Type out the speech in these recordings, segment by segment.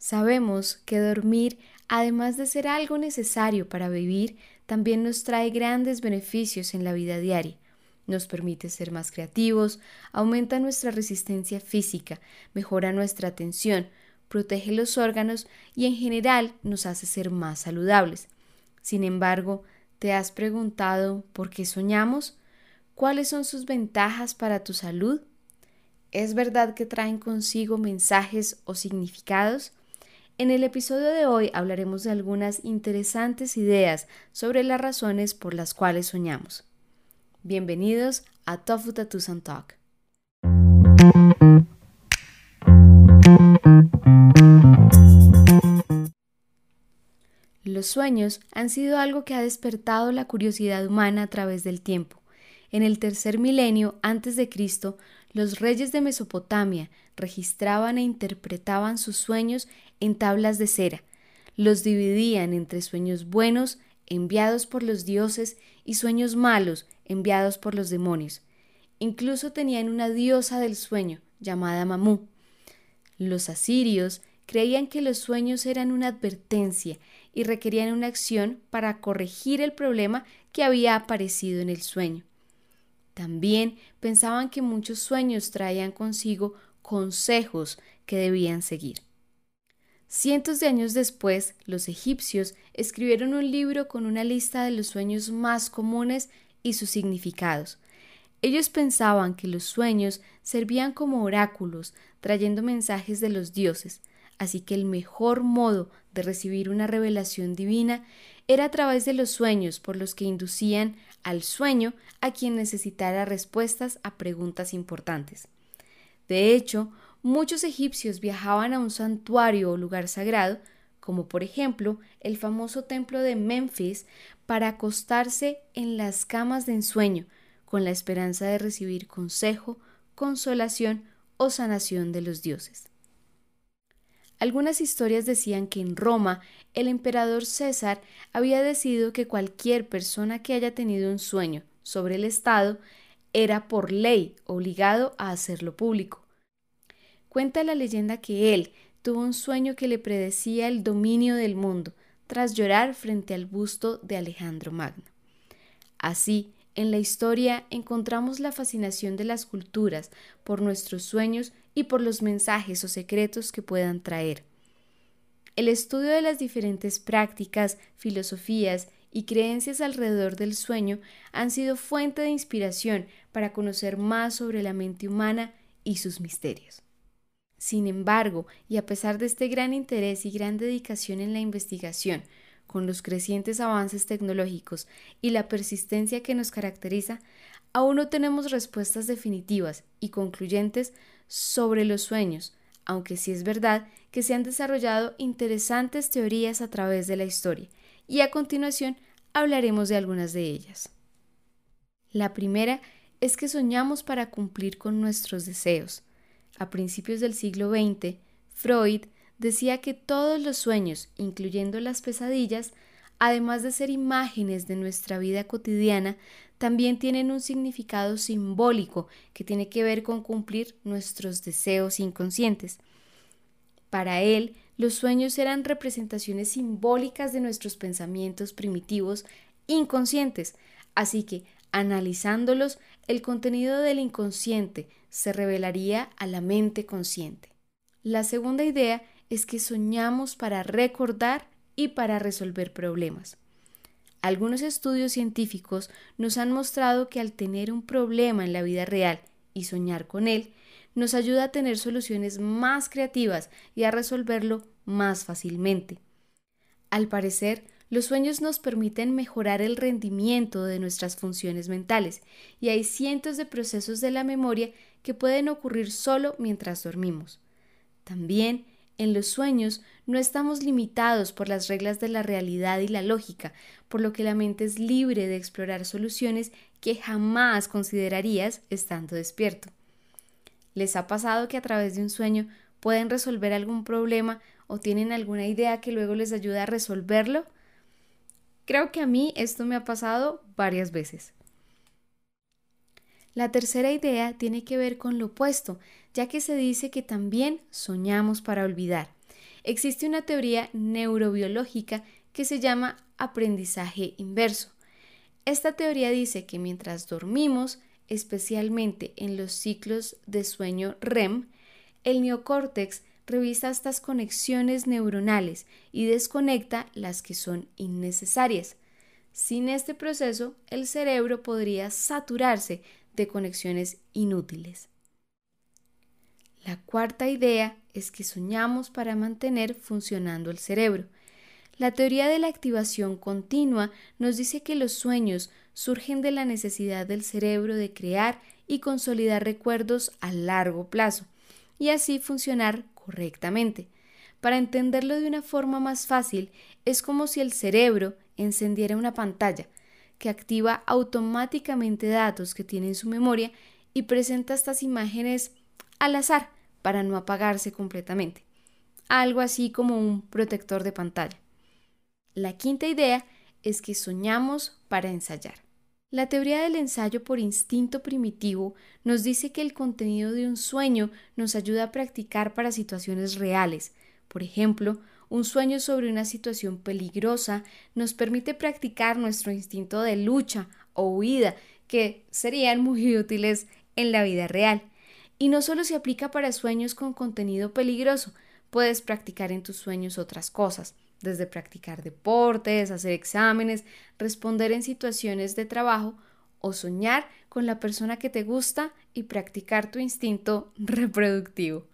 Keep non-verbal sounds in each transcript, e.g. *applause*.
Sabemos que dormir, además de ser algo necesario para vivir, también nos trae grandes beneficios en la vida diaria. Nos permite ser más creativos, aumenta nuestra resistencia física, mejora nuestra atención, protege los órganos y en general nos hace ser más saludables. Sin embargo, ¿te has preguntado por qué soñamos? ¿Cuáles son sus ventajas para tu salud? ¿Es verdad que traen consigo mensajes o significados? En el episodio de hoy hablaremos de algunas interesantes ideas sobre las razones por las cuales soñamos. Bienvenidos a Tofu Tattoos and Talk. Los sueños han sido algo que ha despertado la curiosidad humana a través del tiempo. En el tercer milenio antes de Cristo, los reyes de Mesopotamia registraban e interpretaban sus sueños en tablas de cera. Los dividían entre sueños buenos, enviados por los dioses, y sueños malos, enviados por los demonios. Incluso tenían una diosa del sueño, llamada Mamú. Los asirios creían que los sueños eran una advertencia y requerían una acción para corregir el problema que había aparecido en el sueño. También pensaban que muchos sueños traían consigo consejos que debían seguir. Cientos de años después, los egipcios escribieron un libro con una lista de los sueños más comunes y sus significados. Ellos pensaban que los sueños servían como oráculos, trayendo mensajes de los dioses, así que el mejor modo de recibir una revelación divina era a través de los sueños por los que inducían al sueño a quien necesitara respuestas a preguntas importantes. De hecho, muchos egipcios viajaban a un santuario o lugar sagrado, como por ejemplo el famoso templo de Memphis, para acostarse en las camas de ensueño, con la esperanza de recibir consejo, consolación o sanación de los dioses. Algunas historias decían que en Roma el emperador César había decidido que cualquier persona que haya tenido un sueño sobre el Estado era por ley obligado a hacerlo público. Cuenta la leyenda que él tuvo un sueño que le predecía el dominio del mundo, tras llorar frente al busto de Alejandro Magno. Así, en la historia encontramos la fascinación de las culturas por nuestros sueños y por los mensajes o secretos que puedan traer. El estudio de las diferentes prácticas, filosofías y creencias alrededor del sueño han sido fuente de inspiración para conocer más sobre la mente humana y sus misterios. Sin embargo, y a pesar de este gran interés y gran dedicación en la investigación, con los crecientes avances tecnológicos y la persistencia que nos caracteriza, aún no tenemos respuestas definitivas y concluyentes sobre los sueños, aunque sí es verdad que se han desarrollado interesantes teorías a través de la historia, y a continuación hablaremos de algunas de ellas. La primera es que soñamos para cumplir con nuestros deseos. A principios del siglo XX, Freud decía que todos los sueños, incluyendo las pesadillas, además de ser imágenes de nuestra vida cotidiana, también tienen un significado simbólico que tiene que ver con cumplir nuestros deseos inconscientes. Para él, los sueños eran representaciones simbólicas de nuestros pensamientos primitivos inconscientes, así que, analizándolos, el contenido del inconsciente se revelaría a la mente consciente. La segunda idea es que soñamos para recordar y para resolver problemas. Algunos estudios científicos nos han mostrado que al tener un problema en la vida real y soñar con él, nos ayuda a tener soluciones más creativas y a resolverlo más fácilmente. Al parecer, los sueños nos permiten mejorar el rendimiento de nuestras funciones mentales y hay cientos de procesos de la memoria que pueden ocurrir solo mientras dormimos. También en los sueños no estamos limitados por las reglas de la realidad y la lógica, por lo que la mente es libre de explorar soluciones que jamás considerarías estando despierto. ¿Les ha pasado que a través de un sueño pueden resolver algún problema o tienen alguna idea que luego les ayuda a resolverlo? Creo que a mí esto me ha pasado varias veces. La tercera idea tiene que ver con lo opuesto, ya que se dice que también soñamos para olvidar. existe una teoría neurobiológica que se llama aprendizaje inverso. Esta teoría dice que mientras dormimos, especialmente en los ciclos de sueño REM, el neocórtex revisa estas conexiones neuronales y desconecta las que son innecesarias. Sin este proceso, el cerebro podría saturarse de conexiones inútiles. La cuarta idea es que soñamos para mantener funcionando el cerebro. La teoría de la activación continua nos dice que los sueños surgen de la necesidad del cerebro de crear y consolidar recuerdos a largo plazo y así funcionar correctamente. Para entenderlo de una forma más fácil, es como si el cerebro encendiera una pantalla que activa automáticamente datos que tiene en su memoria y presenta estas imágenes al azar para no apagarse completamente. Algo así como un protector de pantalla. La quinta idea es que soñamos para ensayar. La teoría del ensayo por instinto primitivo nos dice que el contenido de un sueño nos ayuda a practicar para situaciones reales. Por ejemplo, un sueño sobre una situación peligrosa nos permite practicar nuestro instinto de lucha o huida, que serían muy *laughs* útiles en la vida real. Y no solo se aplica para sueños con contenido peligroso, puedes practicar en tus sueños otras cosas, desde practicar deportes, hacer exámenes, responder en situaciones de trabajo o soñar con la persona que te gusta y practicar tu instinto *laughs* reproductivo.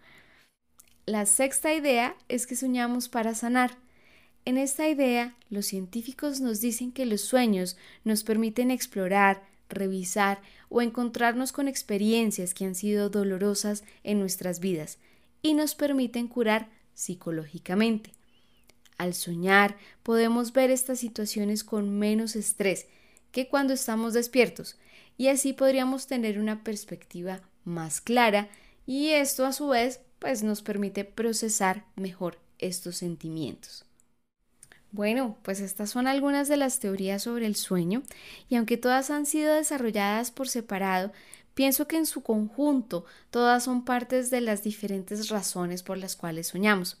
La sexta idea es que soñamos para sanar. En esta idea, los científicos nos dicen que los sueños nos permiten explorar, revisar o encontrarnos con experiencias que han sido dolorosas en nuestras vidas y nos permiten curar psicológicamente. Al soñar podemos ver estas situaciones con menos estrés que cuando estamos despiertos y así podríamos tener una perspectiva más clara y esto a su vez pues nos permite procesar mejor estos sentimientos. Bueno, pues estas son algunas de las teorías sobre el sueño y aunque todas han sido desarrolladas por separado, pienso que en su conjunto todas son partes de las diferentes razones por las cuales soñamos.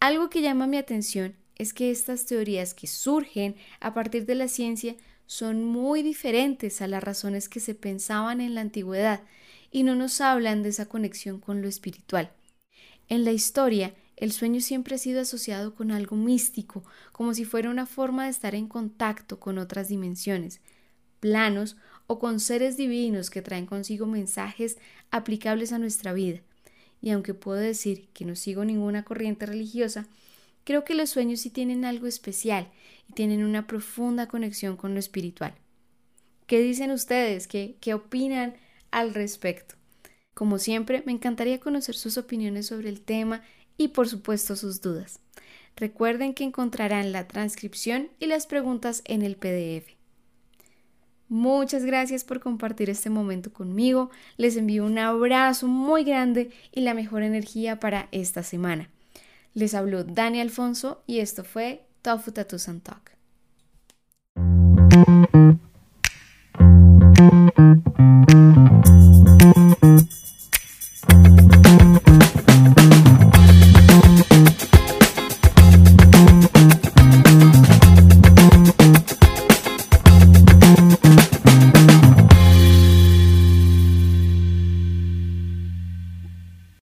Algo que llama mi atención es que estas teorías que surgen a partir de la ciencia son muy diferentes a las razones que se pensaban en la antigüedad y no nos hablan de esa conexión con lo espiritual. En la historia, el sueño siempre ha sido asociado con algo místico, como si fuera una forma de estar en contacto con otras dimensiones, planos o con seres divinos que traen consigo mensajes aplicables a nuestra vida. Y aunque puedo decir que no sigo ninguna corriente religiosa, creo que los sueños sí tienen algo especial y tienen una profunda conexión con lo espiritual. ¿Qué dicen ustedes? ¿Qué, qué opinan al respecto? Como siempre, me encantaría conocer sus opiniones sobre el tema y por supuesto sus dudas. Recuerden que encontrarán la transcripción y las preguntas en el PDF. Muchas gracias por compartir este momento conmigo. Les envío un abrazo muy grande y la mejor energía para esta semana. Les habló Dani Alfonso y esto fue Tofu Tattoo Talk.